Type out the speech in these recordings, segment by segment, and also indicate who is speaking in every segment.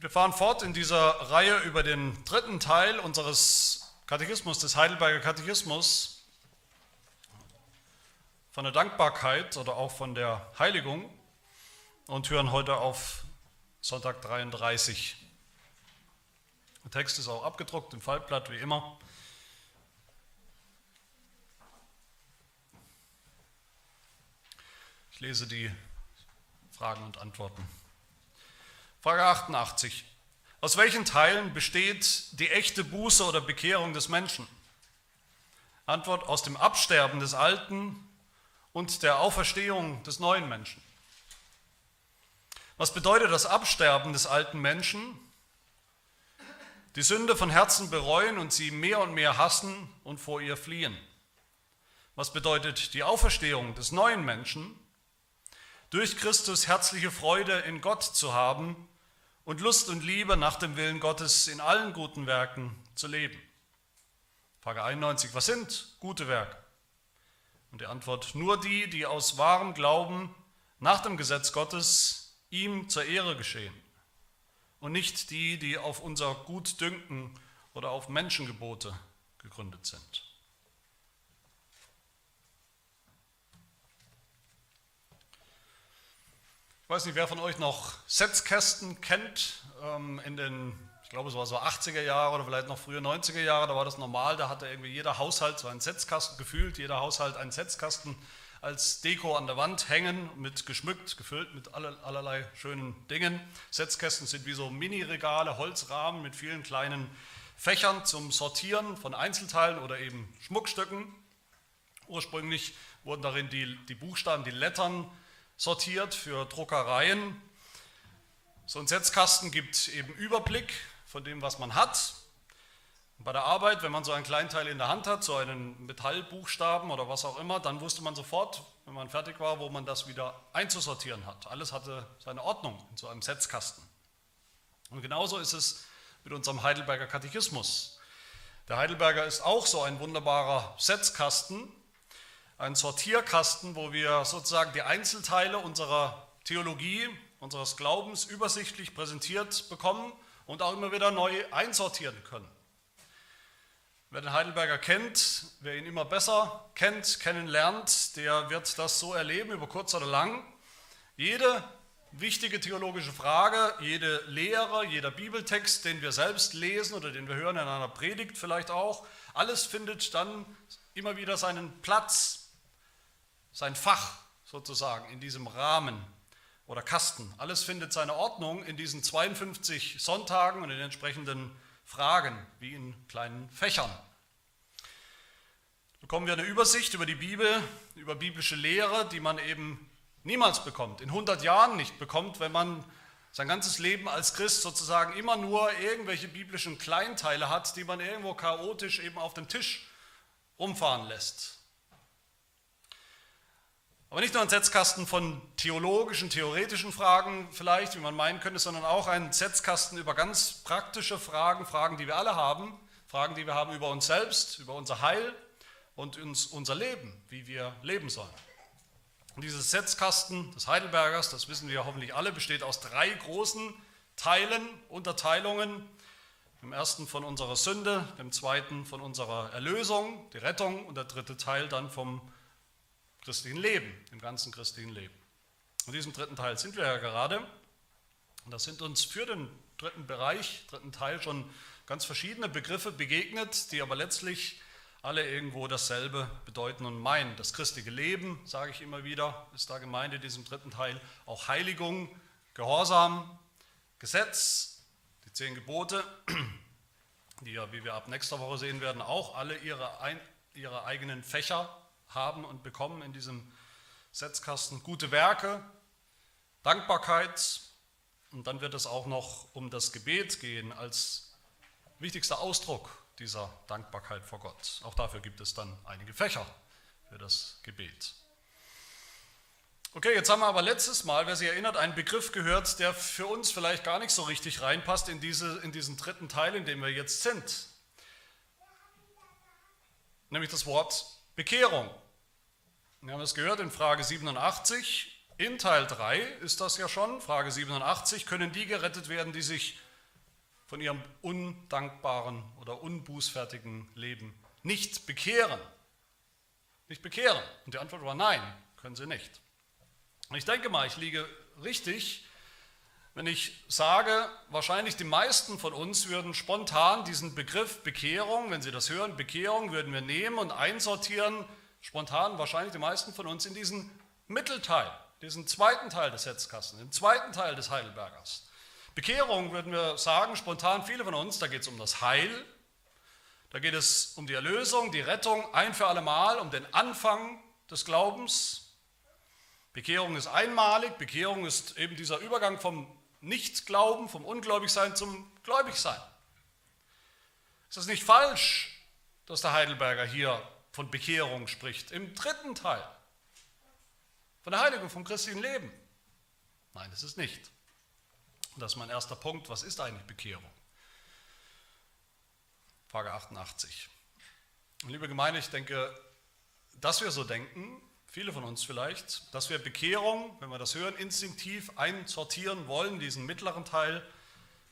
Speaker 1: Wir fahren fort in dieser Reihe über den dritten Teil unseres Katechismus, des Heidelberger Katechismus, von der Dankbarkeit oder auch von der Heiligung und hören heute auf Sonntag 33. Der Text ist auch abgedruckt im Faltblatt wie immer. Ich lese die Fragen und Antworten. Frage 88. Aus welchen Teilen besteht die echte Buße oder Bekehrung des Menschen? Antwort aus dem Absterben des Alten und der Auferstehung des neuen Menschen. Was bedeutet das Absterben des alten Menschen? Die Sünde von Herzen bereuen und sie mehr und mehr hassen und vor ihr fliehen. Was bedeutet die Auferstehung des neuen Menschen? Durch Christus herzliche Freude in Gott zu haben und Lust und Liebe nach dem Willen Gottes in allen guten Werken zu leben. Frage 91, was sind gute Werke? Und die Antwort, nur die, die aus wahrem Glauben nach dem Gesetz Gottes ihm zur Ehre geschehen und nicht die, die auf unser Gutdünken oder auf Menschengebote gegründet sind. Ich weiß nicht, wer von euch noch Setzkästen kennt. Ähm, in den, ich glaube, es war so 80er Jahre oder vielleicht noch früher 90er Jahre, da war das normal, da hatte irgendwie jeder Haushalt so einen Setzkasten, gefühlt jeder Haushalt einen Setzkasten als Deko an der Wand hängen, mit geschmückt, gefüllt mit allerlei schönen Dingen. Setzkästen sind wie so Mini-Regale, Holzrahmen mit vielen kleinen Fächern zum Sortieren von Einzelteilen oder eben Schmuckstücken. Ursprünglich wurden darin die, die Buchstaben, die Lettern sortiert für Druckereien. So ein Setzkasten gibt eben Überblick von dem, was man hat. Und bei der Arbeit, wenn man so ein Kleinteil in der Hand hat, so einen Metallbuchstaben oder was auch immer, dann wusste man sofort, wenn man fertig war, wo man das wieder einzusortieren hat. Alles hatte seine Ordnung in so einem Setzkasten. Und genauso ist es mit unserem Heidelberger Katechismus. Der Heidelberger ist auch so ein wunderbarer Setzkasten, ein Sortierkasten, wo wir sozusagen die Einzelteile unserer Theologie, unseres Glaubens übersichtlich präsentiert bekommen und auch immer wieder neu einsortieren können. Wer den Heidelberger kennt, wer ihn immer besser kennt, kennenlernt, der wird das so erleben, über kurz oder lang. Jede wichtige theologische Frage, jede Lehre, jeder Bibeltext, den wir selbst lesen oder den wir hören in einer Predigt vielleicht auch, alles findet dann immer wieder seinen Platz sein Fach sozusagen in diesem Rahmen oder Kasten. Alles findet seine Ordnung in diesen 52 Sonntagen und in den entsprechenden Fragen, wie in kleinen Fächern. Bekommen wir eine Übersicht über die Bibel, über biblische Lehre, die man eben niemals bekommt, in 100 Jahren nicht bekommt, wenn man sein ganzes Leben als Christ sozusagen immer nur irgendwelche biblischen Kleinteile hat, die man irgendwo chaotisch eben auf dem Tisch rumfahren lässt. Aber nicht nur ein Setzkasten von theologischen, theoretischen Fragen vielleicht, wie man meinen könnte, sondern auch ein Setzkasten über ganz praktische Fragen, Fragen, die wir alle haben, Fragen, die wir haben über uns selbst, über unser Heil und uns, unser Leben, wie wir leben sollen. Und dieses Setzkasten des Heidelbergers, das wissen wir hoffentlich alle, besteht aus drei großen Teilen, Unterteilungen. Im ersten von unserer Sünde, dem zweiten von unserer Erlösung, die Rettung und der dritte Teil dann vom christlichen Leben, im ganzen christlichen Leben. In diesem dritten Teil sind wir ja gerade. Und da sind uns für den dritten Bereich, dritten Teil schon ganz verschiedene Begriffe begegnet, die aber letztlich alle irgendwo dasselbe bedeuten und meinen. Das christliche Leben, sage ich immer wieder, ist da gemeint in diesem dritten Teil. Auch Heiligung, Gehorsam, Gesetz, die zehn Gebote, die ja, wie wir ab nächster Woche sehen werden, auch alle ihre, ihre eigenen Fächer haben und bekommen in diesem Setzkasten. Gute Werke, Dankbarkeit und dann wird es auch noch um das Gebet gehen als wichtigster Ausdruck dieser Dankbarkeit vor Gott. Auch dafür gibt es dann einige Fächer für das Gebet. Okay, jetzt haben wir aber letztes Mal, wer sich erinnert, einen Begriff gehört, der für uns vielleicht gar nicht so richtig reinpasst in, diese, in diesen dritten Teil, in dem wir jetzt sind. Nämlich das Wort Bekehrung. Wir haben es gehört in Frage 87. In Teil 3 ist das ja schon. Frage 87. Können die gerettet werden, die sich von ihrem undankbaren oder unbußfertigen Leben nicht bekehren? Nicht bekehren. Und die Antwort war nein, können sie nicht. Und ich denke mal, ich liege richtig, wenn ich sage, wahrscheinlich die meisten von uns würden spontan diesen Begriff Bekehrung, wenn sie das hören, Bekehrung würden wir nehmen und einsortieren, spontan wahrscheinlich die meisten von uns in diesen Mittelteil, diesen zweiten Teil des Setzkasten, den zweiten Teil des Heidelbergers. Bekehrung würden wir sagen, spontan viele von uns, da geht es um das Heil, da geht es um die Erlösung, die Rettung ein für alle Mal, um den Anfang des Glaubens. Bekehrung ist einmalig, Bekehrung ist eben dieser Übergang vom Nichtglauben, vom Ungläubigsein zum Gläubigsein. Ist das nicht falsch, dass der Heidelberger hier von Bekehrung spricht? Im dritten Teil. Von der Heiligung vom christlichen Leben. Nein, das ist nicht. Das ist mein erster Punkt. Was ist eigentlich Bekehrung? Frage 88. Und liebe Gemeinde, ich denke, dass wir so denken, viele von uns vielleicht, dass wir Bekehrung, wenn wir das hören, instinktiv einsortieren wollen, diesen mittleren Teil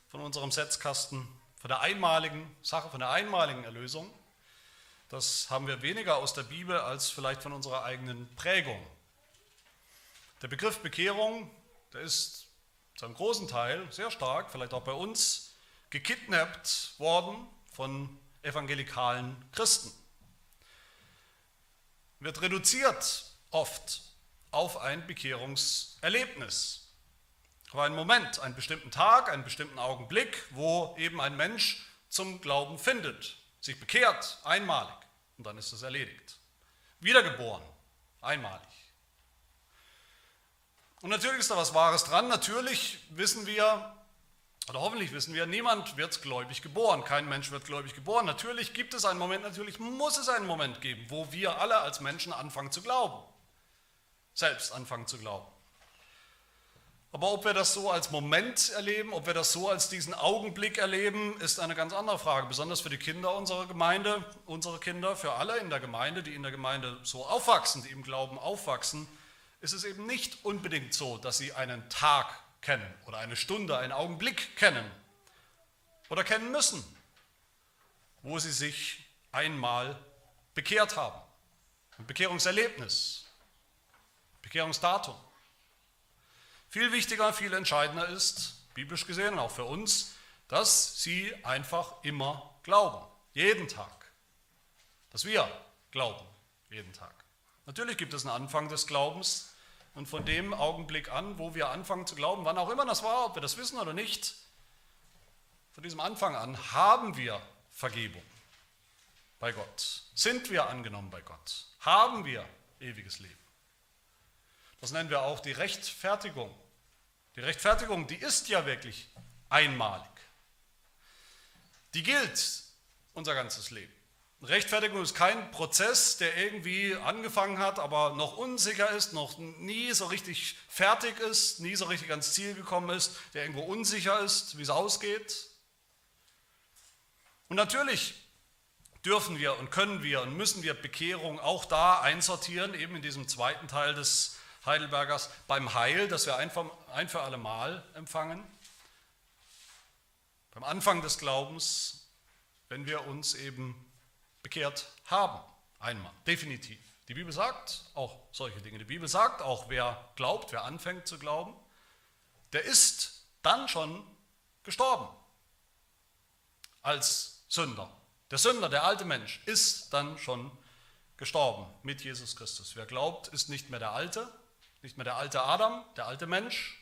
Speaker 1: von unserem Setzkasten, von der einmaligen Sache, von der einmaligen Erlösung. Das haben wir weniger aus der Bibel als vielleicht von unserer eigenen Prägung. Der Begriff Bekehrung, der ist zu einem großen Teil, sehr stark, vielleicht auch bei uns, gekidnappt worden von evangelikalen Christen. Wird reduziert oft auf ein Bekehrungserlebnis. Auf einen Moment, einen bestimmten Tag, einen bestimmten Augenblick, wo eben ein Mensch zum Glauben findet, sich bekehrt, einmalig, und dann ist es erledigt. Wiedergeboren, einmalig. Und natürlich ist da was Wahres dran. Natürlich wissen wir, oder hoffentlich wissen wir, niemand wird gläubig geboren. Kein Mensch wird gläubig geboren. Natürlich gibt es einen Moment, natürlich muss es einen Moment geben, wo wir alle als Menschen anfangen zu glauben selbst anfangen zu glauben. Aber ob wir das so als Moment erleben, ob wir das so als diesen Augenblick erleben, ist eine ganz andere Frage. Besonders für die Kinder unserer Gemeinde, unsere Kinder, für alle in der Gemeinde, die in der Gemeinde so aufwachsen, die im Glauben aufwachsen, ist es eben nicht unbedingt so, dass sie einen Tag kennen oder eine Stunde, einen Augenblick kennen oder kennen müssen, wo sie sich einmal bekehrt haben. Ein Bekehrungserlebnis, Bekehrungsdatum. Viel wichtiger, viel entscheidender ist, biblisch gesehen und auch für uns, dass sie einfach immer glauben, jeden Tag. Dass wir glauben, jeden Tag. Natürlich gibt es einen Anfang des Glaubens und von dem Augenblick an, wo wir anfangen zu glauben, wann auch immer das war, ob wir das wissen oder nicht, von diesem Anfang an haben wir Vergebung bei Gott. Sind wir angenommen bei Gott? Haben wir ewiges Leben? Das nennen wir auch die Rechtfertigung. Die Rechtfertigung, die ist ja wirklich einmalig. Die gilt unser ganzes Leben. Rechtfertigung ist kein Prozess, der irgendwie angefangen hat, aber noch unsicher ist, noch nie so richtig fertig ist, nie so richtig ans Ziel gekommen ist, der irgendwo unsicher ist, wie es ausgeht. Und natürlich dürfen wir und können wir und müssen wir Bekehrung auch da einsortieren, eben in diesem zweiten Teil des Heidelbergers beim Heil, das wir ein für alle Mal empfangen. Beim Anfang des Glaubens, wenn wir uns eben bekehrt haben. Einmal, definitiv. Die Bibel sagt auch solche Dinge. Die Bibel sagt auch, wer glaubt, wer anfängt zu glauben, der ist dann schon gestorben als Sünder. Der Sünder, der alte Mensch, ist dann schon gestorben mit Jesus Christus. Wer glaubt, ist nicht mehr der Alte, nicht mehr der alte Adam, der alte Mensch.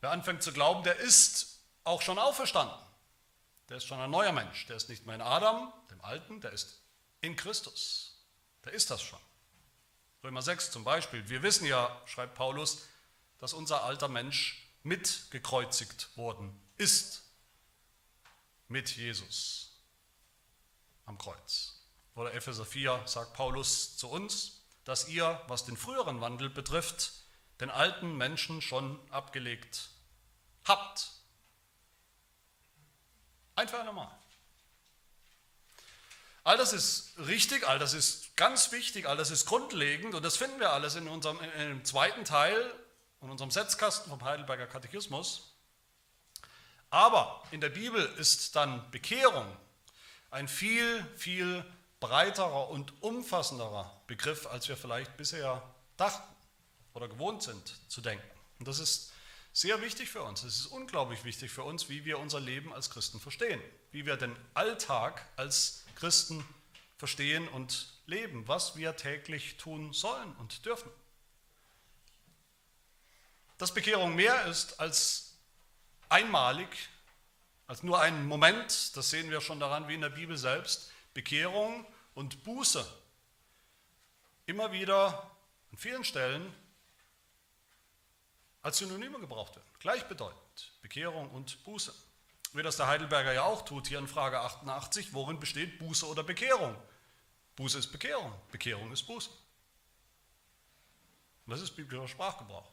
Speaker 1: Wer anfängt zu glauben, der ist auch schon auferstanden. Der ist schon ein neuer Mensch. Der ist nicht mehr in Adam, dem Alten, der ist in Christus. Der ist das schon. Römer 6 zum Beispiel. Wir wissen ja, schreibt Paulus, dass unser alter Mensch mitgekreuzigt worden ist mit Jesus am Kreuz. Oder Epheser 4 sagt Paulus zu uns, dass ihr, was den früheren Wandel betrifft, den alten Menschen schon abgelegt habt. Ein für alle Mal. All das ist richtig, all das ist ganz wichtig, all das ist grundlegend und das finden wir alles in unserem dem zweiten Teil, in unserem Setzkasten vom Heidelberger Katechismus. Aber in der Bibel ist dann Bekehrung ein viel, viel breiterer und umfassenderer Begriff, als wir vielleicht bisher dachten oder gewohnt sind zu denken. Und das ist sehr wichtig für uns. Es ist unglaublich wichtig für uns, wie wir unser Leben als Christen verstehen, wie wir den Alltag als Christen verstehen und leben, was wir täglich tun sollen und dürfen. Dass Bekehrung mehr ist als einmalig, als nur ein Moment, das sehen wir schon daran wie in der Bibel selbst. Bekehrung und Buße immer wieder an vielen Stellen als Synonyme gebraucht werden. Gleichbedeutend. Bekehrung und Buße. Wie das der Heidelberger ja auch tut, hier in Frage 88, worin besteht Buße oder Bekehrung? Buße ist Bekehrung, Bekehrung ist Buße. Das ist biblischer Sprachgebrauch.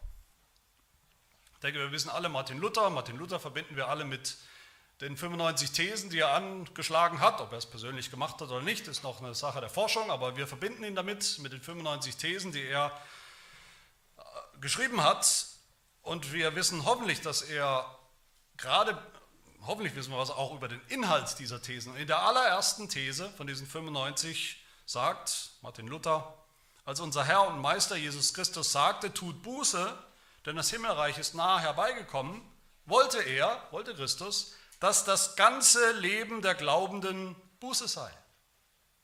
Speaker 1: Ich denke, wir wissen alle Martin Luther. Martin Luther verbinden wir alle mit den 95 Thesen, die er angeschlagen hat. Ob er es persönlich gemacht hat oder nicht, ist noch eine Sache der Forschung, aber wir verbinden ihn damit, mit den 95 Thesen, die er äh, geschrieben hat. Und wir wissen hoffentlich, dass er gerade, hoffentlich wissen wir was auch über den Inhalt dieser Thesen. In der allerersten These von diesen 95 sagt Martin Luther, als unser Herr und Meister Jesus Christus sagte, tut Buße, denn das Himmelreich ist nahe herbeigekommen, wollte er, wollte Christus, dass das ganze Leben der Glaubenden Buße sei.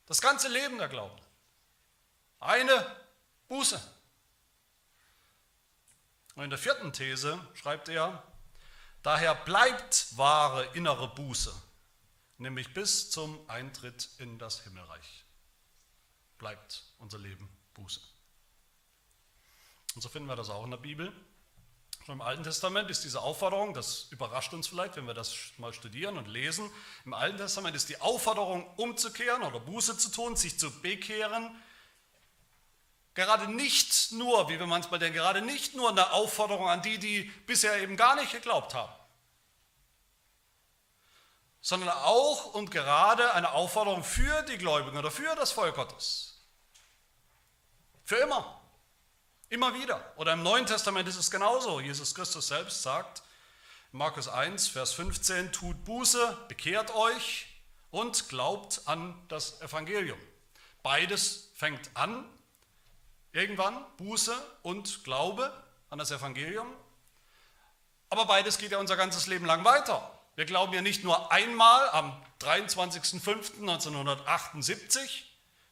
Speaker 1: Das ganze Leben der Glaubenden. Eine Buße. Und in der vierten These schreibt er, daher bleibt wahre innere Buße, nämlich bis zum Eintritt in das Himmelreich. Bleibt unser Leben Buße. Und so finden wir das auch in der Bibel. Schon im Alten Testament ist diese Aufforderung, das überrascht uns vielleicht, wenn wir das mal studieren und lesen. Im Alten Testament ist die Aufforderung, umzukehren oder Buße zu tun, sich zu bekehren, Gerade nicht nur, wie wir manchmal denken, gerade nicht nur eine Aufforderung an die, die bisher eben gar nicht geglaubt haben, sondern auch und gerade eine Aufforderung für die Gläubigen oder für das Volk Gottes. Für immer. Immer wieder. Oder im Neuen Testament ist es genauso. Jesus Christus selbst sagt, Markus 1, Vers 15, tut Buße, bekehrt euch und glaubt an das Evangelium. Beides fängt an Irgendwann Buße und Glaube an das Evangelium. Aber beides geht ja unser ganzes Leben lang weiter. Wir glauben ja nicht nur einmal am 23.05.1978.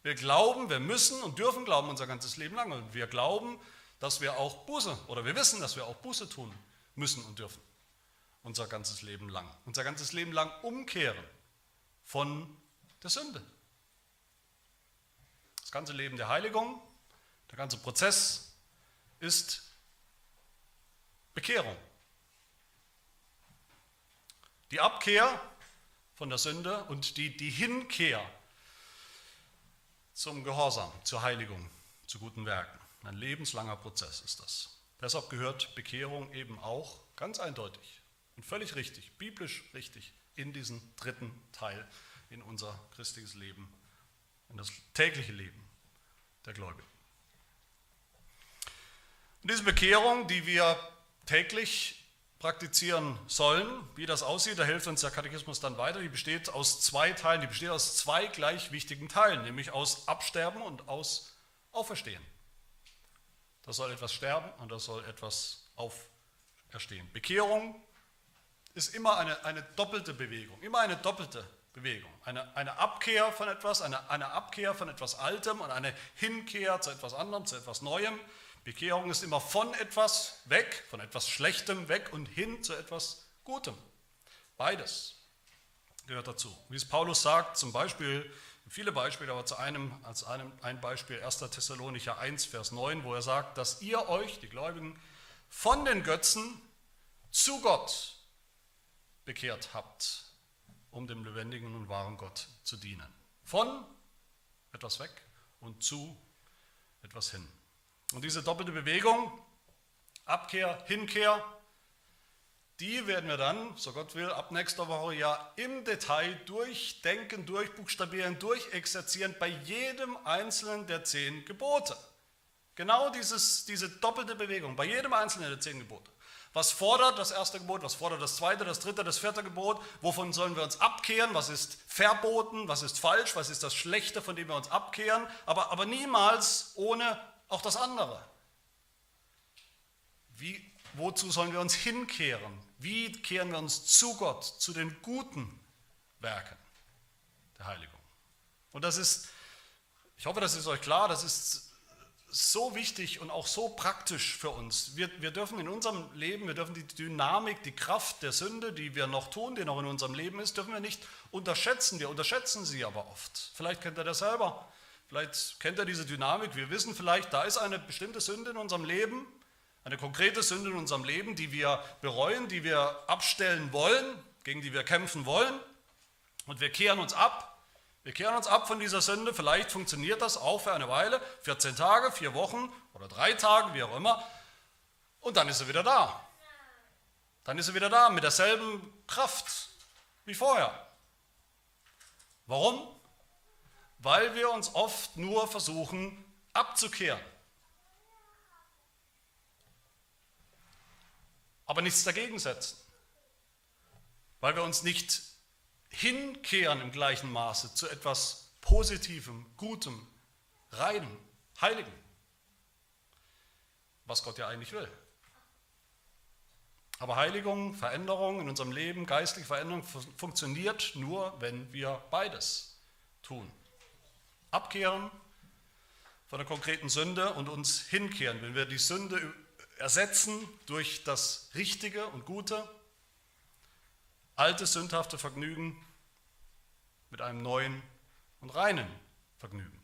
Speaker 1: Wir glauben, wir müssen und dürfen glauben unser ganzes Leben lang. Und wir glauben, dass wir auch Buße oder wir wissen, dass wir auch Buße tun müssen und dürfen. Unser ganzes Leben lang. Unser ganzes Leben lang umkehren von der Sünde. Das ganze Leben der Heiligung der ganze Prozess ist Bekehrung. Die Abkehr von der Sünde und die, die Hinkehr zum Gehorsam, zur Heiligung, zu guten Werken. Ein lebenslanger Prozess ist das. Deshalb gehört Bekehrung eben auch ganz eindeutig und völlig richtig, biblisch richtig, in diesen dritten Teil in unser christliches Leben, in das tägliche Leben der Gläubigen. Und diese Bekehrung, die wir täglich praktizieren sollen, wie das aussieht, da hilft uns der Katechismus dann weiter. Die besteht aus zwei Teilen, die besteht aus zwei gleich wichtigen Teilen, nämlich aus Absterben und aus Auferstehen. Das soll etwas sterben und das soll etwas auferstehen. Bekehrung ist immer eine, eine doppelte Bewegung, immer eine doppelte Bewegung. Eine, eine Abkehr von etwas, eine, eine Abkehr von etwas Altem und eine Hinkehr zu etwas anderem, zu etwas Neuem. Bekehrung ist immer von etwas weg, von etwas Schlechtem weg und hin zu etwas Gutem. Beides gehört dazu. Wie es Paulus sagt, zum Beispiel, viele Beispiele, aber zu einem, als einem, ein Beispiel 1. Thessalonicher 1, Vers 9, wo er sagt, dass ihr euch, die Gläubigen, von den Götzen zu Gott bekehrt habt, um dem lebendigen und wahren Gott zu dienen. Von etwas weg und zu etwas hin. Und diese doppelte Bewegung, Abkehr, Hinkehr, die werden wir dann, so Gott will, ab nächster Woche ja im Detail durchdenken, durchbuchstabieren, durchexerzieren bei jedem einzelnen der zehn Gebote. Genau dieses, diese doppelte Bewegung, bei jedem einzelnen der zehn Gebote. Was fordert das erste Gebot? Was fordert das zweite, das dritte, das vierte Gebot? Wovon sollen wir uns abkehren? Was ist verboten? Was ist falsch? Was ist das Schlechte, von dem wir uns abkehren? Aber, aber niemals ohne auch das andere. Wie, wozu sollen wir uns hinkehren? Wie kehren wir uns zu Gott, zu den guten Werken der Heiligung? Und das ist, ich hoffe, das ist euch klar, das ist so wichtig und auch so praktisch für uns. Wir, wir dürfen in unserem Leben, wir dürfen die Dynamik, die Kraft der Sünde, die wir noch tun, die noch in unserem Leben ist, dürfen wir nicht unterschätzen. Wir unterschätzen sie aber oft. Vielleicht kennt ihr das selber. Vielleicht kennt ihr diese Dynamik. Wir wissen vielleicht, da ist eine bestimmte Sünde in unserem Leben, eine konkrete Sünde in unserem Leben, die wir bereuen, die wir abstellen wollen, gegen die wir kämpfen wollen. Und wir kehren uns ab wir kehren uns ab von dieser Sünde. Vielleicht funktioniert das auch für eine Weile, 14 Tage, vier Wochen oder drei Tage, wie auch immer. Und dann ist er wieder da. Dann ist er wieder da mit derselben Kraft wie vorher. Warum? Weil wir uns oft nur versuchen abzukehren. Aber nichts dagegen setzen. Weil wir uns nicht hinkehren im gleichen Maße zu etwas Positivem, Gutem, Reinem, Heiligen, was Gott ja eigentlich will. Aber Heiligung, Veränderung in unserem Leben, geistliche Veränderung funktioniert nur, wenn wir beides tun. Abkehren von der konkreten Sünde und uns hinkehren, wenn wir die Sünde ersetzen durch das Richtige und Gute, altes sündhafte Vergnügen mit einem neuen und reinen Vergnügen.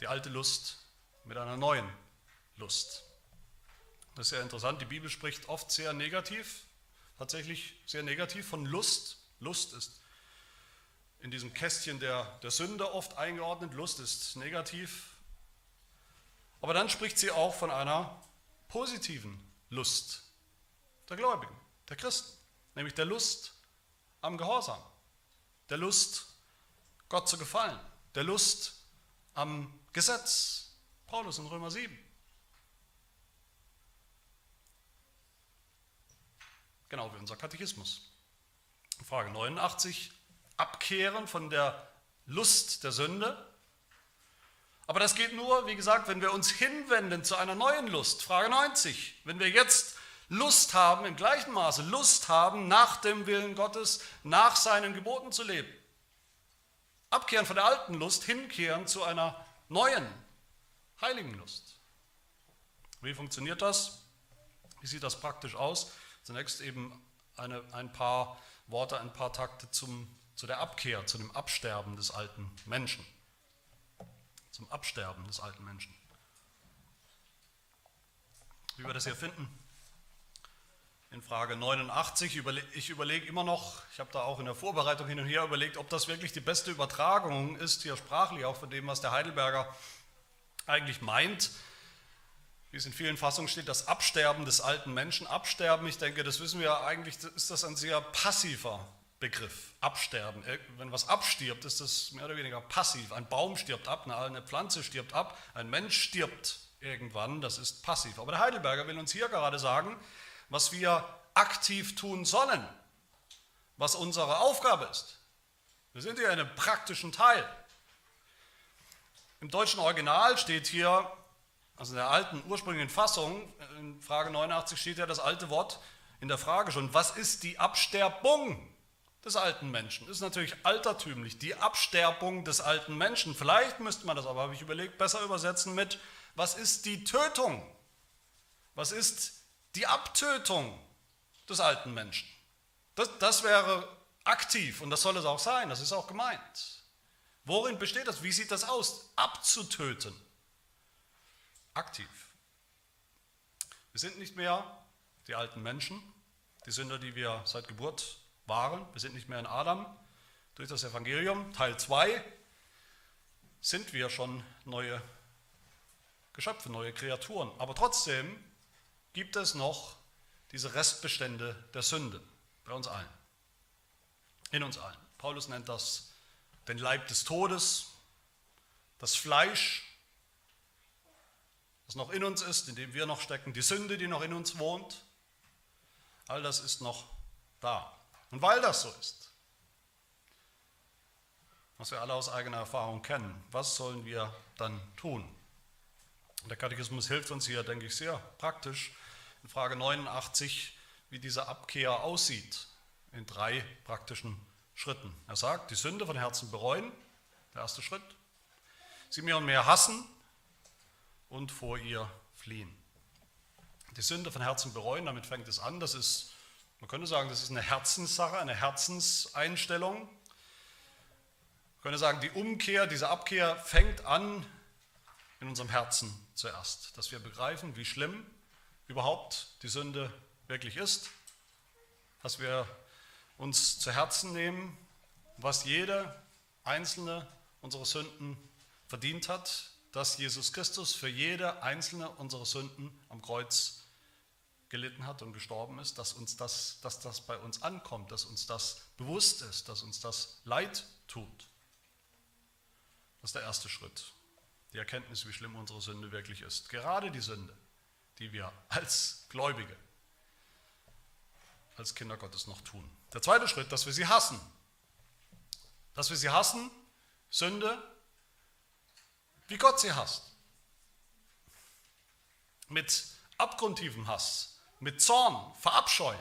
Speaker 1: Die alte Lust mit einer neuen Lust. Das ist sehr interessant. Die Bibel spricht oft sehr negativ, tatsächlich sehr negativ von Lust. Lust ist in diesem Kästchen der, der Sünde oft eingeordnet. Lust ist negativ. Aber dann spricht sie auch von einer positiven Lust der Gläubigen, der Christen nämlich der Lust am Gehorsam, der Lust, Gott zu gefallen, der Lust am Gesetz. Paulus in Römer 7. Genau wie unser Katechismus. Frage 89. Abkehren von der Lust der Sünde. Aber das geht nur, wie gesagt, wenn wir uns hinwenden zu einer neuen Lust. Frage 90. Wenn wir jetzt Lust haben, im gleichen Maße Lust haben, nach dem Willen Gottes, nach seinen Geboten zu leben. Abkehren von der alten Lust, hinkehren zu einer neuen, heiligen Lust. Wie funktioniert das? Wie sieht das praktisch aus? Zunächst eben eine, ein paar Worte, ein paar Takte zum, zu der Abkehr, zu dem Absterben des alten Menschen. Zum Absterben des alten Menschen. Wie wir das hier finden, in Frage 89. Ich überlege immer noch, ich habe da auch in der Vorbereitung hin und her überlegt, ob das wirklich die beste Übertragung ist, hier sprachlich auch von dem, was der Heidelberger eigentlich meint. Wie es in vielen Fassungen steht, das Absterben des alten Menschen. Absterben, ich denke, das wissen wir eigentlich, ist das ein sehr passiver Begriff. Absterben. Wenn was abstirbt, ist das mehr oder weniger passiv. Ein Baum stirbt ab, eine Pflanze stirbt ab, ein Mensch stirbt irgendwann, das ist passiv. Aber der Heidelberger will uns hier gerade sagen, was wir aktiv tun sollen, was unsere Aufgabe ist. Wir sind hier in einem praktischen Teil. Im deutschen Original steht hier, also in der alten ursprünglichen Fassung, in Frage 89 steht ja das alte Wort in der Frage schon, was ist die Absterbung des alten Menschen? Ist natürlich altertümlich, die Absterbung des alten Menschen. Vielleicht müsste man das aber, habe ich überlegt, besser übersetzen mit, was ist die Tötung? Was ist die Abtötung des alten Menschen. Das, das wäre aktiv und das soll es auch sein, das ist auch gemeint. Worin besteht das? Wie sieht das aus? Abzutöten. Aktiv. Wir sind nicht mehr die alten Menschen, die Sünder, die wir seit Geburt waren. Wir sind nicht mehr in Adam. Durch das Evangelium, Teil 2, sind wir schon neue Geschöpfe, neue Kreaturen. Aber trotzdem gibt es noch diese Restbestände der Sünde bei uns allen. In uns allen. Paulus nennt das den Leib des Todes, das Fleisch, was noch in uns ist, in dem wir noch stecken, die Sünde, die noch in uns wohnt, all das ist noch da. Und weil das so ist, was wir alle aus eigener Erfahrung kennen, was sollen wir dann tun? Der Katechismus hilft uns hier, denke ich, sehr praktisch in Frage 89, wie diese Abkehr aussieht, in drei praktischen Schritten. Er sagt, die Sünde von Herzen bereuen, der erste Schritt, sie mehr und mehr hassen und vor ihr fliehen. Die Sünde von Herzen bereuen, damit fängt es an, das ist, man könnte sagen, das ist eine Herzenssache, eine Herzenseinstellung. Man könnte sagen, die Umkehr, diese Abkehr fängt an in unserem Herzen zuerst, dass wir begreifen, wie schlimm überhaupt die Sünde wirklich ist, dass wir uns zu Herzen nehmen, was jede einzelne unserer Sünden verdient hat, dass Jesus Christus für jede einzelne unserer Sünden am Kreuz gelitten hat und gestorben ist, dass uns das, dass das bei uns ankommt, dass uns das bewusst ist, dass uns das leid tut. Das ist der erste Schritt. Die Erkenntnis, wie schlimm unsere Sünde wirklich ist. Gerade die Sünde, die wir als Gläubige, als Kinder Gottes noch tun. Der zweite Schritt, dass wir sie hassen. Dass wir sie hassen, Sünde, wie Gott sie hasst. Mit abgrundtiefem Hass, mit Zorn, Verabscheu.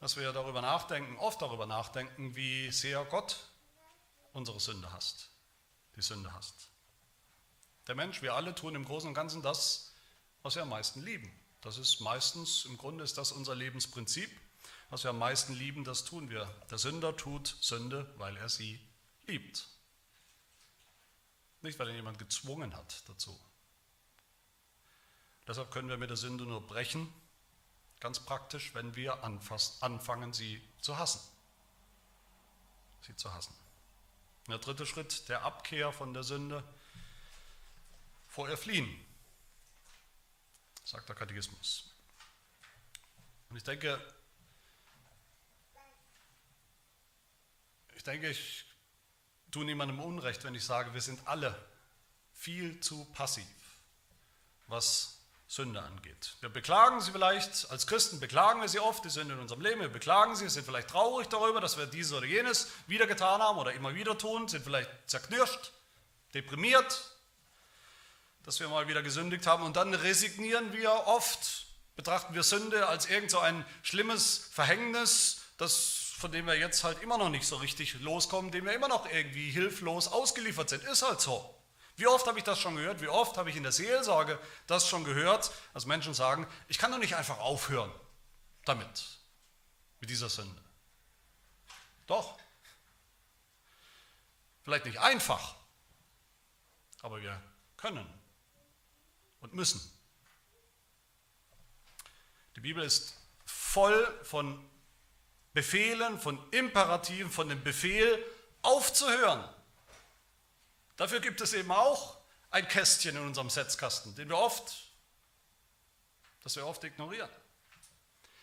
Speaker 1: Dass wir darüber nachdenken, oft darüber nachdenken, wie sehr Gott unsere Sünde hasst die Sünde hast. Der Mensch, wir alle tun im Großen und Ganzen das, was wir am meisten lieben. Das ist meistens, im Grunde ist das unser Lebensprinzip. Was wir am meisten lieben, das tun wir. Der Sünder tut Sünde, weil er sie liebt. Nicht, weil ihn jemand gezwungen hat dazu. Deshalb können wir mit der Sünde nur brechen, ganz praktisch, wenn wir anfangen, sie zu hassen. Sie zu hassen. Der dritte Schritt der Abkehr von der Sünde, vor ihr fliehen, sagt der Katechismus. Und ich denke, ich denke, ich tue niemandem Unrecht, wenn ich sage, wir sind alle viel zu passiv, was Sünde angeht. Wir beklagen sie vielleicht, als Christen beklagen wir sie oft, die Sünde in unserem Leben, wir beklagen sie, sind vielleicht traurig darüber, dass wir dieses oder jenes wieder getan haben oder immer wieder tun, sind vielleicht zerknirscht, deprimiert, dass wir mal wieder gesündigt haben und dann resignieren wir oft, betrachten wir Sünde als irgend so ein schlimmes Verhängnis, das von dem wir jetzt halt immer noch nicht so richtig loskommen, dem wir immer noch irgendwie hilflos ausgeliefert sind. Ist halt so. Wie oft habe ich das schon gehört? Wie oft habe ich in der Seelsorge das schon gehört, als Menschen sagen, ich kann doch nicht einfach aufhören damit, mit dieser Sünde. Doch. Vielleicht nicht einfach, aber wir können und müssen. Die Bibel ist voll von Befehlen, von Imperativen, von dem Befehl aufzuhören. Dafür gibt es eben auch ein Kästchen in unserem Setzkasten, den wir oft, das wir oft ignorieren.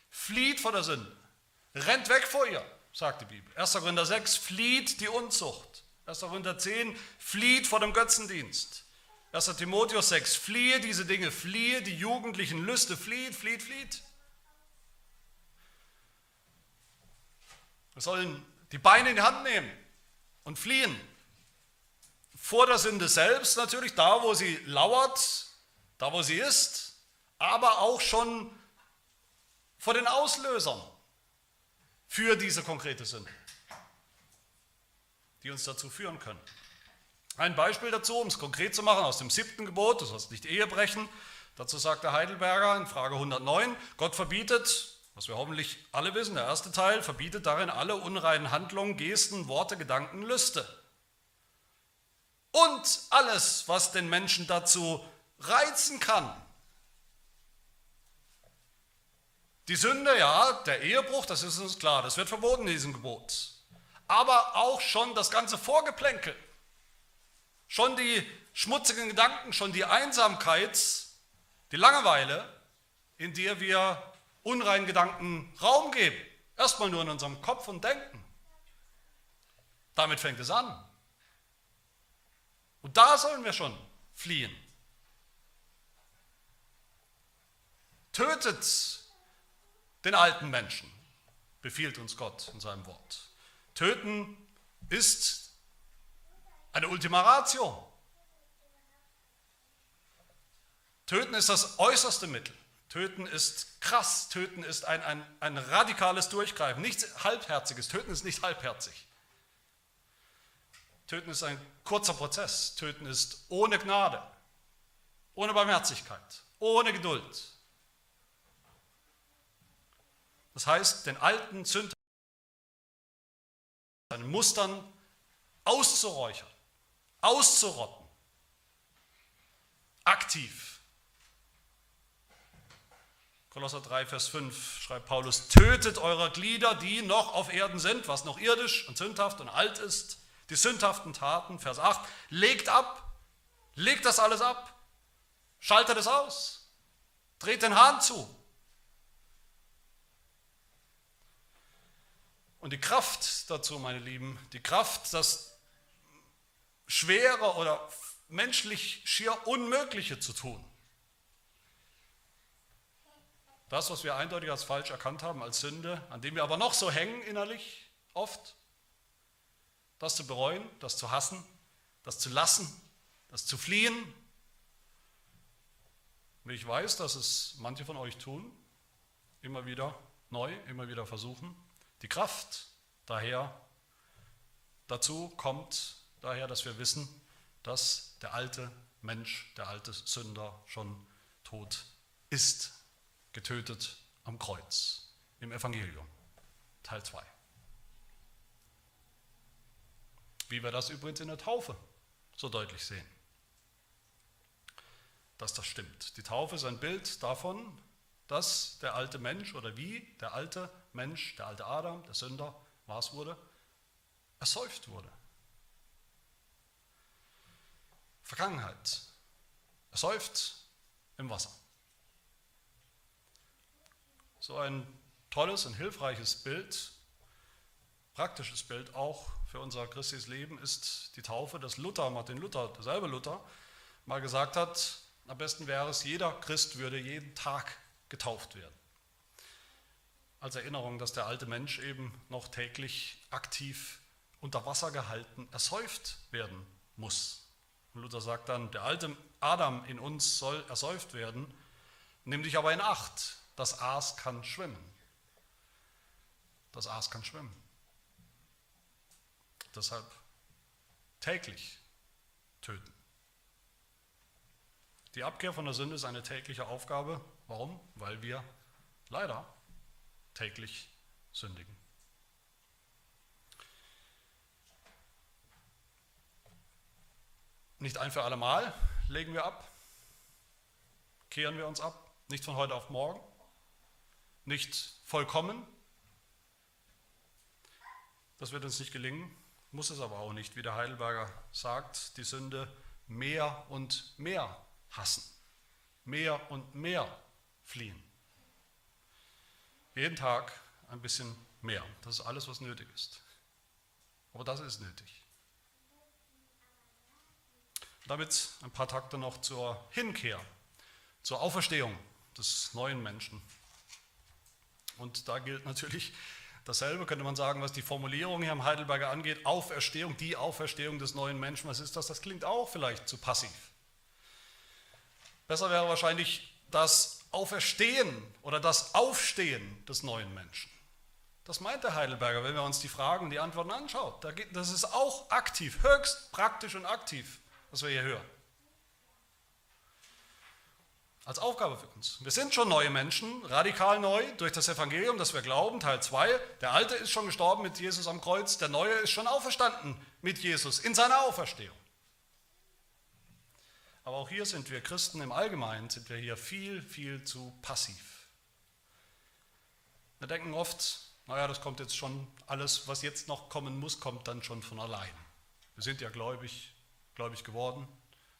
Speaker 1: Flieht vor der Sünde, rennt weg vor ihr, sagt die Bibel. 1. Korinther 6, flieht die Unzucht. 1. Korinther 10, flieht vor dem Götzendienst. 1. Timotheus 6, fliehe diese Dinge, fliehe die jugendlichen Lüste, flieht, flieht, flieht. Wir sollen die Beine in die Hand nehmen und fliehen. Vor der Sünde selbst natürlich, da wo sie lauert, da wo sie ist, aber auch schon vor den Auslösern für diese konkrete Sünde, die uns dazu führen können. Ein Beispiel dazu, um es konkret zu machen, aus dem siebten Gebot, du sollst nicht Ehe brechen. Dazu sagt der Heidelberger in Frage 109, Gott verbietet, was wir hoffentlich alle wissen, der erste Teil, verbietet darin alle unreinen Handlungen, Gesten, Worte, Gedanken, Lüste und alles, was den Menschen dazu reizen kann. Die Sünde, ja, der Ehebruch, das ist uns klar, das wird verboten in diesem Gebot. Aber auch schon das ganze Vorgeplänkel, schon die schmutzigen Gedanken, schon die Einsamkeit, die Langeweile, in der wir unreinen Gedanken Raum geben. Erstmal nur in unserem Kopf und Denken. Damit fängt es an. Und da sollen wir schon fliehen. Tötet den alten Menschen, befiehlt uns Gott in seinem Wort. Töten ist eine Ultima Ratio. Töten ist das äußerste Mittel. Töten ist krass. Töten ist ein, ein, ein radikales Durchgreifen. Nichts Halbherziges. Töten ist nicht halbherzig. Töten ist ein kurzer Prozess. Töten ist ohne Gnade, ohne Barmherzigkeit, ohne Geduld. Das heißt, den alten Sünder, seinen Mustern auszuräuchern, auszurotten, aktiv. Kolosser 3, Vers 5 schreibt Paulus, tötet eure Glieder, die noch auf Erden sind, was noch irdisch und sündhaft und alt ist, die sündhaften Taten, Vers 8, legt ab, legt das alles ab, schaltet es aus, dreht den Hahn zu. Und die Kraft dazu, meine Lieben, die Kraft, das Schwere oder menschlich schier Unmögliche zu tun, das, was wir eindeutig als falsch erkannt haben, als Sünde, an dem wir aber noch so hängen innerlich, oft, das zu bereuen, das zu hassen, das zu lassen, das zu fliehen. Und ich weiß, dass es manche von euch tun, immer wieder neu, immer wieder versuchen. Die Kraft daher dazu kommt daher, dass wir wissen, dass der alte Mensch, der alte Sünder schon tot ist getötet am Kreuz im Evangelium, Teil 2. Wie wir das übrigens in der Taufe so deutlich sehen, dass das stimmt. Die Taufe ist ein Bild davon, dass der alte Mensch oder wie der alte Mensch, der alte Adam, der Sünder, was wurde? Ersäuft wurde. Vergangenheit. Ersäuft im Wasser. So ein tolles und hilfreiches Bild, praktisches Bild auch für unser christliches Leben ist die Taufe, dass Luther, Martin Luther, derselbe Luther, mal gesagt hat, am besten wäre es, jeder Christ würde jeden Tag getauft werden. Als Erinnerung, dass der alte Mensch eben noch täglich aktiv unter Wasser gehalten, ersäuft werden muss. Und Luther sagt dann, der alte Adam in uns soll ersäuft werden, nimm dich aber in Acht, das Aas kann schwimmen. Das Aas kann schwimmen. Deshalb täglich töten. Die Abkehr von der Sünde ist eine tägliche Aufgabe. Warum? Weil wir leider täglich sündigen. Nicht ein für alle Mal legen wir ab, kehren wir uns ab, nicht von heute auf morgen nicht vollkommen. Das wird uns nicht gelingen, muss es aber auch nicht, wie der Heidelberger sagt, die Sünde mehr und mehr hassen, mehr und mehr fliehen. Jeden Tag ein bisschen mehr. Das ist alles, was nötig ist. Aber das ist nötig. Damit ein paar Takte noch zur Hinkehr, zur Auferstehung des neuen Menschen und da gilt natürlich dasselbe, könnte man sagen, was die Formulierung hier am Heidelberger angeht. Auferstehung, die Auferstehung des neuen Menschen. Was ist das? Das klingt auch vielleicht zu passiv. Besser wäre wahrscheinlich das Auferstehen oder das Aufstehen des neuen Menschen. Das meint der Heidelberger, wenn wir uns die Fragen, und die Antworten anschauen. Das ist auch aktiv, höchst praktisch und aktiv, was wir hier hören als Aufgabe für uns. Wir sind schon neue Menschen, radikal neu durch das Evangelium, das wir glauben, Teil 2. Der Alte ist schon gestorben mit Jesus am Kreuz, der Neue ist schon auferstanden mit Jesus in seiner Auferstehung. Aber auch hier sind wir Christen im Allgemeinen, sind wir hier viel, viel zu passiv. Wir denken oft, naja, das kommt jetzt schon, alles, was jetzt noch kommen muss, kommt dann schon von allein. Wir sind ja gläubig, gläubig geworden,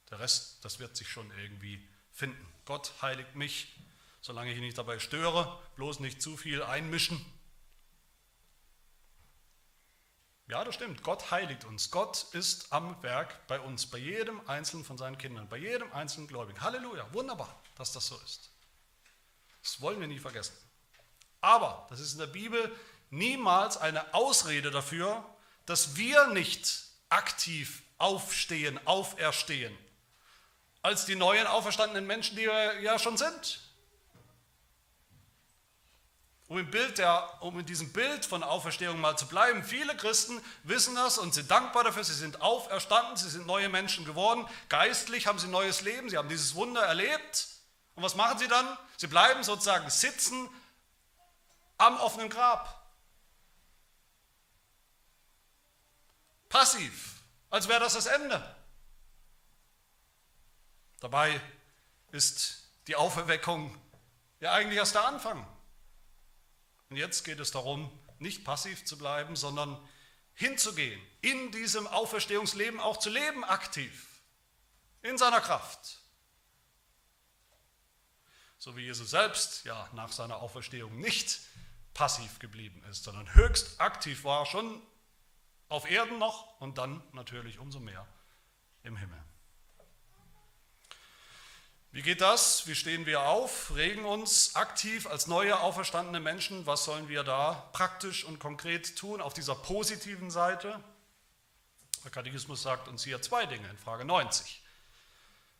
Speaker 1: der Rest, das wird sich schon irgendwie finden. Gott heiligt mich, solange ich ihn nicht dabei störe, bloß nicht zu viel einmischen. Ja, das stimmt. Gott heiligt uns. Gott ist am Werk bei uns, bei jedem einzelnen von seinen Kindern, bei jedem einzelnen Gläubigen. Halleluja, wunderbar, dass das so ist. Das wollen wir nie vergessen. Aber das ist in der Bibel niemals eine Ausrede dafür, dass wir nicht aktiv aufstehen, auferstehen, als die neuen auferstandenen Menschen, die wir ja schon sind. Um, im Bild der, um in diesem Bild von Auferstehung mal zu bleiben, viele Christen wissen das und sind dankbar dafür, sie sind auferstanden, sie sind neue Menschen geworden, geistlich haben sie neues Leben, sie haben dieses Wunder erlebt. Und was machen sie dann? Sie bleiben sozusagen sitzen am offenen Grab. Passiv, als wäre das das Ende. Dabei ist die Auferweckung ja eigentlich erst der Anfang. Und jetzt geht es darum, nicht passiv zu bleiben, sondern hinzugehen, in diesem Auferstehungsleben auch zu leben, aktiv, in seiner Kraft. So wie Jesus selbst ja nach seiner Auferstehung nicht passiv geblieben ist, sondern höchst aktiv war, schon auf Erden noch und dann natürlich umso mehr im Himmel. Wie geht das? Wie stehen wir auf, regen uns aktiv als neue auferstandene Menschen? Was sollen wir da praktisch und konkret tun auf dieser positiven Seite? Der Katechismus sagt uns hier zwei Dinge in Frage 90.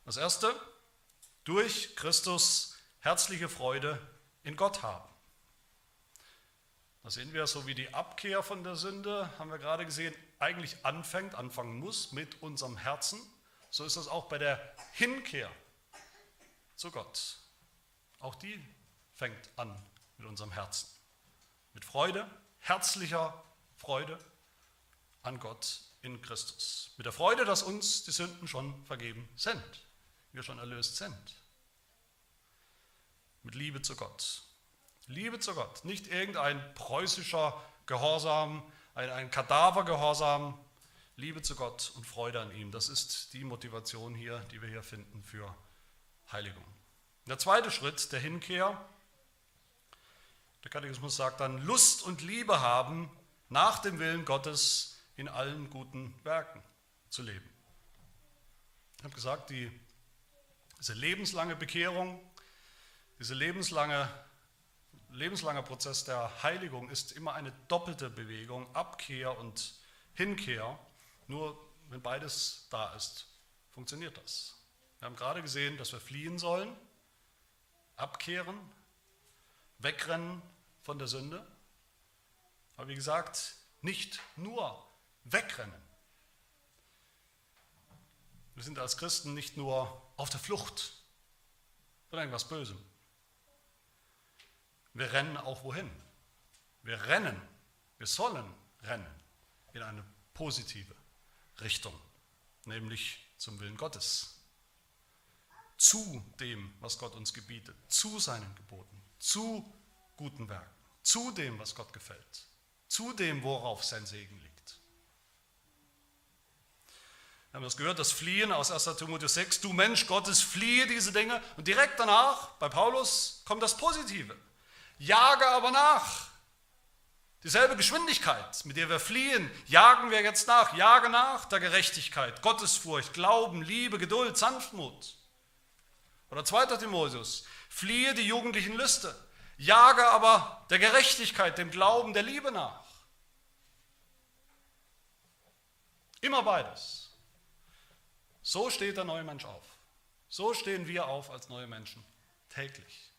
Speaker 1: Das erste, durch Christus herzliche Freude in Gott haben. Da sehen wir, so wie die Abkehr von der Sünde, haben wir gerade gesehen, eigentlich anfängt, anfangen muss mit unserem Herzen. So ist das auch bei der Hinkehr zu Gott. Auch die fängt an mit unserem Herzen. Mit Freude, herzlicher Freude an Gott in Christus. Mit der Freude, dass uns die Sünden schon vergeben sind, wir schon erlöst sind. Mit Liebe zu Gott. Liebe zu Gott, nicht irgendein preußischer Gehorsam, ein, ein Kadavergehorsam. Liebe zu Gott und Freude an ihm. Das ist die Motivation hier, die wir hier finden für Heiligung. Der zweite Schritt der Hinkehr, der Katechismus sagt dann, Lust und Liebe haben, nach dem Willen Gottes in allen guten Werken zu leben. Ich habe gesagt, die, diese lebenslange Bekehrung, dieser lebenslange, lebenslange Prozess der Heiligung ist immer eine doppelte Bewegung, Abkehr und Hinkehr. Nur wenn beides da ist, funktioniert das. Wir haben gerade gesehen, dass wir fliehen sollen, abkehren, wegrennen von der Sünde. Aber wie gesagt, nicht nur wegrennen. Wir sind als Christen nicht nur auf der Flucht von irgendwas Bösem. Wir rennen auch wohin? Wir rennen, wir sollen rennen in eine positive Richtung, nämlich zum Willen Gottes zu dem, was Gott uns gebietet, zu seinen Geboten, zu guten Werken, zu dem, was Gott gefällt, zu dem, worauf sein Segen liegt. Wir haben das gehört, das Fliehen aus 1. Timotheus 6, du Mensch Gottes, fliehe diese Dinge. Und direkt danach, bei Paulus, kommt das Positive. Jage aber nach. Dieselbe Geschwindigkeit, mit der wir fliehen, jagen wir jetzt nach. Jage nach der Gerechtigkeit, Gottesfurcht, Glauben, Liebe, Geduld, Sanftmut. Oder 2. Timotheus, fliehe die jugendlichen Lüste, jage aber der Gerechtigkeit, dem Glauben, der Liebe nach. Immer beides. So steht der neue Mensch auf. So stehen wir auf als neue Menschen täglich.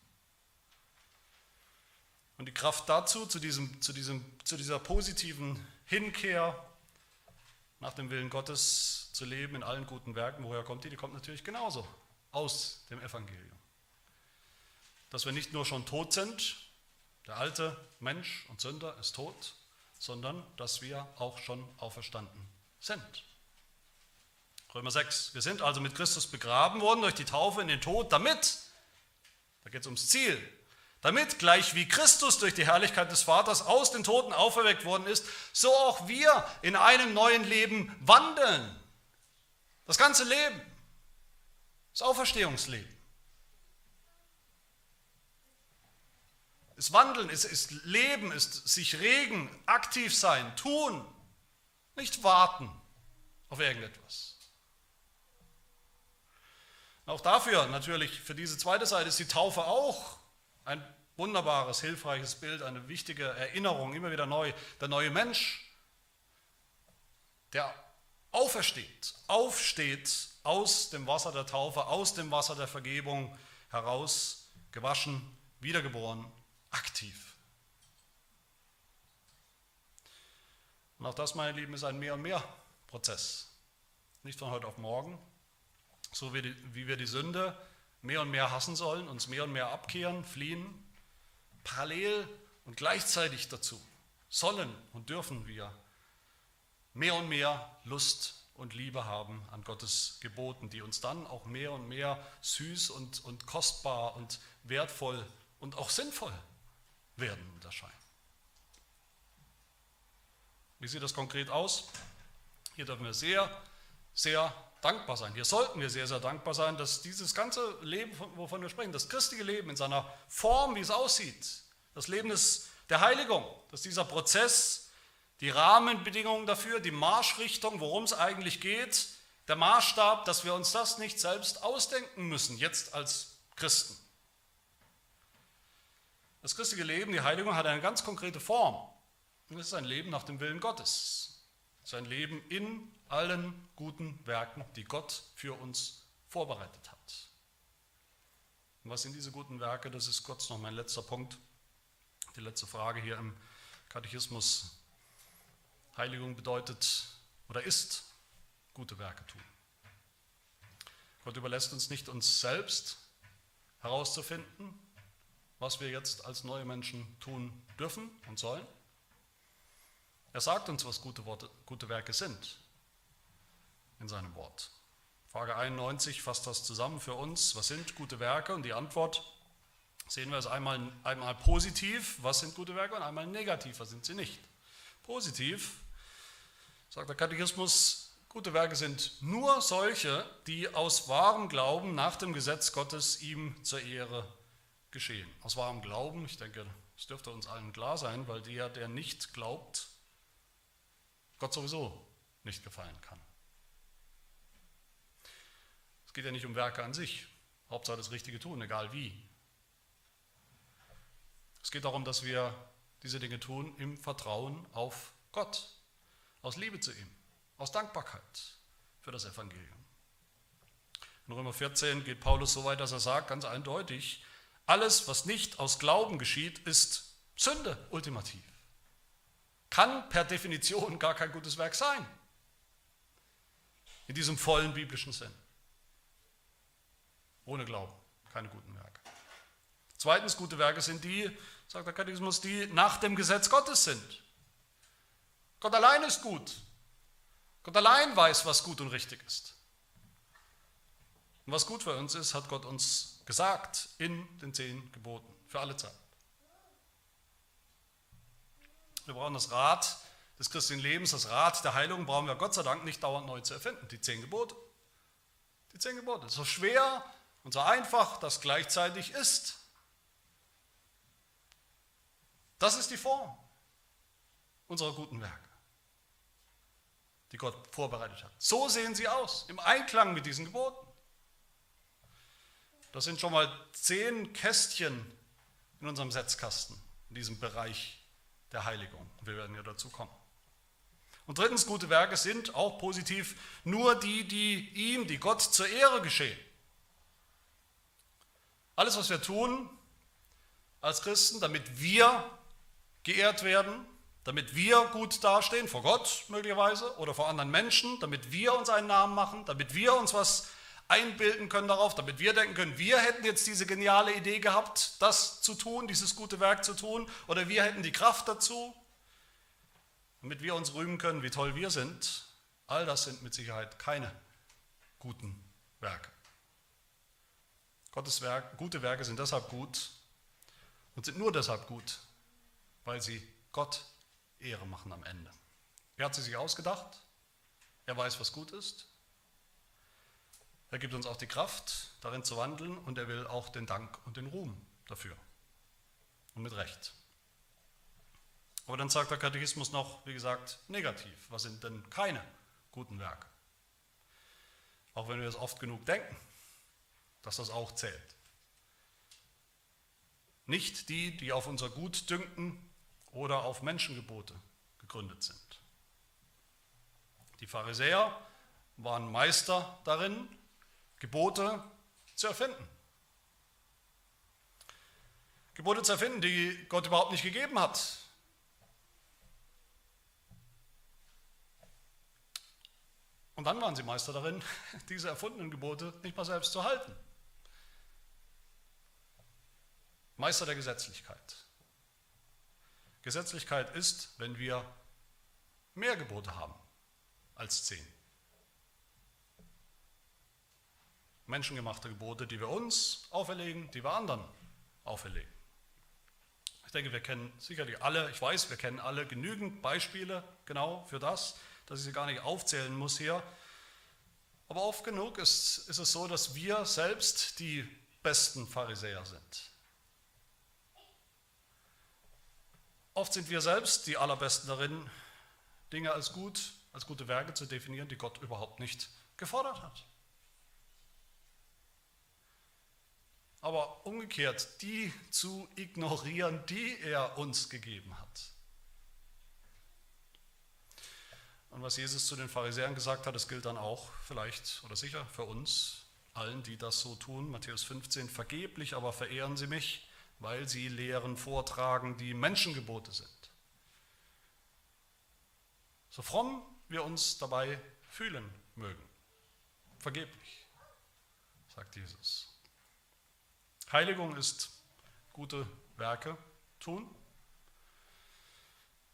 Speaker 1: Und die Kraft dazu, zu, diesem, zu, diesem, zu dieser positiven Hinkehr nach dem Willen Gottes zu leben in allen guten Werken, woher kommt die? Die kommt natürlich genauso aus dem Evangelium. Dass wir nicht nur schon tot sind, der alte Mensch und Sünder ist tot, sondern dass wir auch schon auferstanden sind. Römer 6. Wir sind also mit Christus begraben worden durch die Taufe in den Tod, damit, da geht es ums Ziel, damit gleich wie Christus durch die Herrlichkeit des Vaters aus den Toten auferweckt worden ist, so auch wir in einem neuen Leben wandeln. Das ganze Leben. Das Auferstehungsleben. Das Wandeln ist, ist Leben, ist sich regen, aktiv sein, tun, nicht warten auf irgendetwas. Auch dafür natürlich, für diese zweite Seite ist die Taufe auch Ein wunderbares, hilfreiches Bild, eine wichtige Erinnerung, immer wieder neu. Der neue Mensch, der aufersteht, aufsteht aus dem Wasser der Taufe, aus dem Wasser der Vergebung heraus, gewaschen, wiedergeboren, aktiv. Und auch das, meine Lieben, ist ein mehr und mehr Prozess. Nicht von heute auf morgen, so wie, wir die Sünde mehr und mehr hassen sollen, uns mehr und mehr abkehren, fliehen. Parallel und gleichzeitig dazu sollen und dürfen wir mehr und mehr Lust und Liebe haben an Gottes Geboten, die uns dann auch mehr und mehr süß und, und kostbar und wertvoll und auch sinnvoll werden und erscheinen. Wie sieht das konkret aus? Hier dürfen wir sehr, sehr dankbar sein. Hier sollten wir sehr, sehr dankbar sein, dass dieses ganze Leben, wovon wir sprechen, das christliche Leben in seiner Form, wie es aussieht, das Leben des, der Heiligung, dass dieser Prozess, die Rahmenbedingungen dafür, die Marschrichtung, worum es eigentlich geht, der Maßstab, dass wir uns das nicht selbst ausdenken müssen, jetzt als Christen. Das christliche Leben, die Heiligung, hat eine ganz konkrete Form. Und es ist ein Leben nach dem Willen Gottes. Es ist ein Leben in allen guten Werken, die Gott für uns vorbereitet hat. Und was sind diese guten Werke? Das ist kurz noch mein letzter Punkt, die letzte Frage hier im Katechismus. Heiligung bedeutet oder ist gute Werke tun. Gott überlässt uns nicht uns selbst herauszufinden, was wir jetzt als neue Menschen tun dürfen und sollen. Er sagt uns, was gute, Worte, gute Werke sind in seinem Wort. Frage 91 fasst das zusammen für uns. Was sind gute Werke? Und die Antwort sehen wir es einmal, einmal positiv, was sind gute Werke, und einmal negativ, was sind sie nicht. Positiv, sagt der Katechismus, gute Werke sind nur solche, die aus wahrem Glauben nach dem Gesetz Gottes ihm zur Ehre geschehen. Aus wahrem Glauben, ich denke, das dürfte uns allen klar sein, weil der, der nicht glaubt, Gott sowieso nicht gefallen kann. Es geht ja nicht um Werke an sich. Hauptsache das Richtige tun, egal wie. Es geht darum, dass wir diese Dinge tun im Vertrauen auf Gott, aus Liebe zu ihm, aus Dankbarkeit für das Evangelium. In Römer 14 geht Paulus so weit, dass er sagt, ganz eindeutig, alles, was nicht aus Glauben geschieht, ist Sünde ultimativ. Kann per Definition gar kein gutes Werk sein. In diesem vollen biblischen Sinn. Ohne Glauben, keine guten Werke. Zweitens, gute Werke sind die, sagt der Katechismus, die nach dem Gesetz Gottes sind. Gott allein ist gut. Gott allein weiß, was gut und richtig ist. Und was gut für uns ist, hat Gott uns gesagt in den zehn Geboten, für alle Zeit. Wir brauchen das Rad des christlichen Lebens, das Rad der Heilung brauchen wir Gott sei Dank nicht dauernd neu zu erfinden. Die zehn Gebote. Die zehn Gebote. So schwer und so einfach das gleichzeitig ist. Das ist die Form unserer guten Werke, die Gott vorbereitet hat. So sehen sie aus, im Einklang mit diesen Geboten. Das sind schon mal zehn Kästchen in unserem Setzkasten, in diesem Bereich der Heiligung. Wir werden ja dazu kommen. Und drittens, gute Werke sind auch positiv nur die, die ihm, die Gott zur Ehre geschehen. Alles, was wir tun als Christen, damit wir geehrt werden, damit wir gut dastehen, vor Gott möglicherweise oder vor anderen Menschen, damit wir uns einen Namen machen, damit wir uns was einbilden können darauf, damit wir denken können, wir hätten jetzt diese geniale Idee gehabt, das zu tun, dieses gute Werk zu tun, oder wir hätten die Kraft dazu, damit wir uns rühmen können, wie toll wir sind. All das sind mit Sicherheit keine guten Werke. Gottes Werk, gute Werke sind deshalb gut und sind nur deshalb gut, weil sie Gott Ehre machen am Ende. Er hat sie sich ausgedacht, er weiß, was gut ist, er gibt uns auch die Kraft, darin zu wandeln und er will auch den Dank und den Ruhm dafür. Und mit Recht. Aber dann sagt der Katechismus noch, wie gesagt, negativ. Was sind denn keine guten Werke? Auch wenn wir es oft genug denken dass das auch zählt. nicht die, die auf unser Gutdünken oder auf Menschengebote gegründet sind. Die Pharisäer waren Meister darin, Gebote zu erfinden. Gebote zu erfinden, die Gott überhaupt nicht gegeben hat. Und dann waren sie Meister darin, diese erfundenen Gebote nicht mal selbst zu halten. Meister der Gesetzlichkeit. Gesetzlichkeit ist, wenn wir mehr Gebote haben als zehn. Menschengemachte Gebote, die wir uns auferlegen, die wir anderen auferlegen. Ich denke, wir kennen sicherlich alle, ich weiß, wir kennen alle genügend Beispiele genau für das, dass ich sie gar nicht aufzählen muss hier. Aber oft genug ist, ist es so, dass wir selbst die besten Pharisäer sind. Oft sind wir selbst die allerbesten darin, Dinge als gut, als gute Werke zu definieren, die Gott überhaupt nicht gefordert hat. Aber umgekehrt, die zu ignorieren, die er uns gegeben hat. Und was Jesus zu den Pharisäern gesagt hat, das gilt dann auch vielleicht oder sicher für uns, allen, die das so tun. Matthäus 15, vergeblich aber verehren sie mich, weil sie Lehren vortragen, die Menschengebote sind. So fromm wir uns dabei fühlen mögen. Vergeblich, sagt Jesus. Heiligung ist gute Werke tun.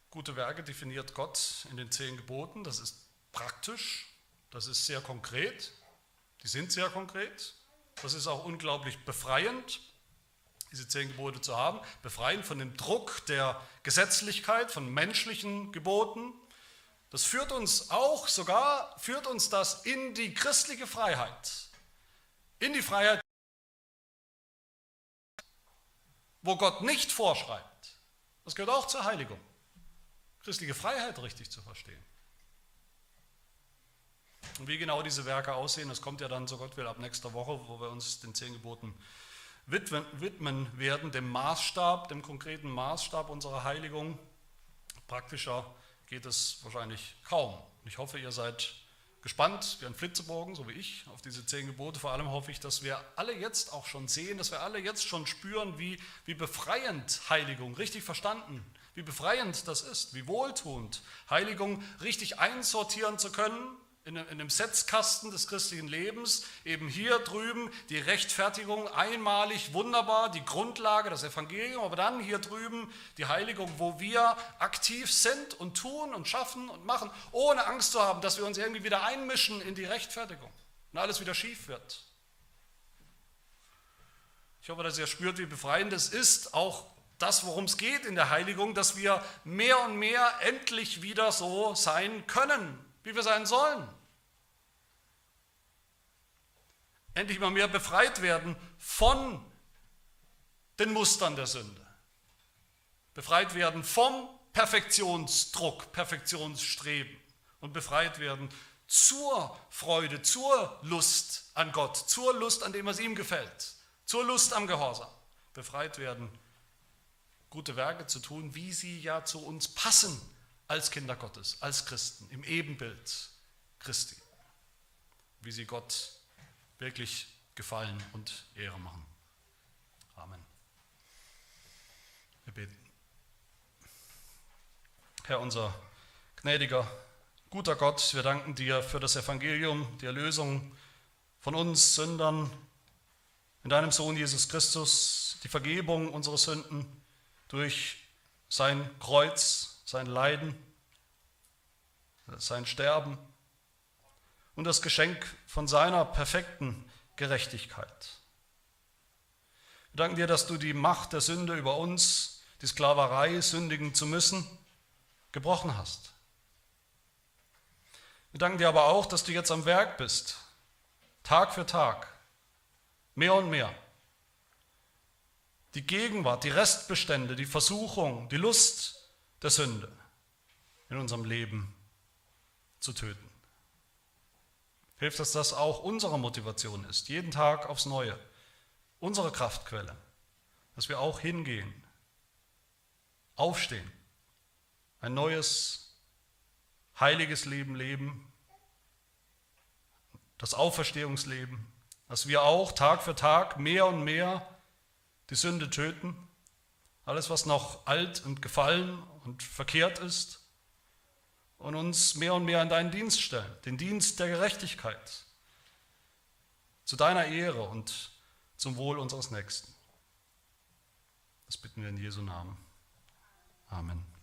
Speaker 1: Gute Werke definiert Gott in den zehn Geboten. Das ist praktisch, das ist sehr konkret. Die sind sehr konkret. Das ist auch unglaublich befreiend, diese zehn Gebote zu haben. Befreiend von dem Druck der Gesetzlichkeit, von menschlichen Geboten. Das führt uns auch, sogar führt uns das in die christliche Freiheit. In die Freiheit, wo Gott nicht vorschreibt. Das gehört auch zur Heiligung christliche Freiheit richtig zu verstehen. Und wie genau diese Werke aussehen, das kommt ja dann, so Gott will, ab nächster Woche, wo wir uns den zehn Geboten widmen werden, dem Maßstab, dem konkreten Maßstab unserer Heiligung. Praktischer geht es wahrscheinlich kaum. Ich hoffe, ihr seid gespannt wie ein Flitzebogen, so wie ich, auf diese zehn Gebote. Vor allem hoffe ich, dass wir alle jetzt auch schon sehen, dass wir alle jetzt schon spüren, wie, wie befreiend Heiligung, richtig verstanden, wie befreiend das ist, wie wohltuend, Heiligung richtig einsortieren zu können in einem Setzkasten des christlichen Lebens, eben hier drüben die Rechtfertigung einmalig, wunderbar, die Grundlage, das Evangelium, aber dann hier drüben die Heiligung, wo wir aktiv sind und tun und schaffen und machen, ohne Angst zu haben, dass wir uns irgendwie wieder einmischen in die Rechtfertigung und alles wieder schief wird. Ich hoffe, dass ihr spürt, wie befreiend es ist, auch das, worum es geht in der Heiligung, dass wir mehr und mehr endlich wieder so sein können, wie wir sein sollen. Endlich immer mehr befreit werden von den Mustern der Sünde. Befreit werden vom Perfektionsdruck, Perfektionsstreben und befreit werden zur Freude, zur Lust an Gott, zur Lust an dem, was ihm gefällt, zur Lust am Gehorsam. Befreit werden gute Werke zu tun, wie sie ja zu uns passen als Kinder Gottes, als Christen, im Ebenbild Christi, wie sie Gott wirklich gefallen und Ehre machen. Amen. Wir beten. Herr unser gnädiger, guter Gott, wir danken dir für das Evangelium, die Erlösung von uns Sündern in deinem Sohn Jesus Christus, die Vergebung unserer Sünden durch sein Kreuz, sein Leiden, sein Sterben und das Geschenk von seiner perfekten Gerechtigkeit. Wir danken dir, dass du die Macht der Sünde über uns, die Sklaverei, sündigen zu müssen, gebrochen hast. Wir danken dir aber auch, dass du jetzt am Werk bist, Tag für Tag, mehr und mehr die Gegenwart, die Restbestände, die Versuchung, die Lust der Sünde in unserem Leben zu töten. Hilf, dass das auch unsere Motivation ist, jeden Tag aufs Neue, unsere Kraftquelle, dass wir auch hingehen, aufstehen, ein neues, heiliges Leben leben, das Auferstehungsleben, dass wir auch Tag für Tag mehr und mehr die Sünde töten, alles, was noch alt und gefallen und verkehrt ist, und uns mehr und mehr in deinen Dienst stellen, den Dienst der Gerechtigkeit, zu deiner Ehre und zum Wohl unseres Nächsten. Das bitten wir in Jesu Namen. Amen.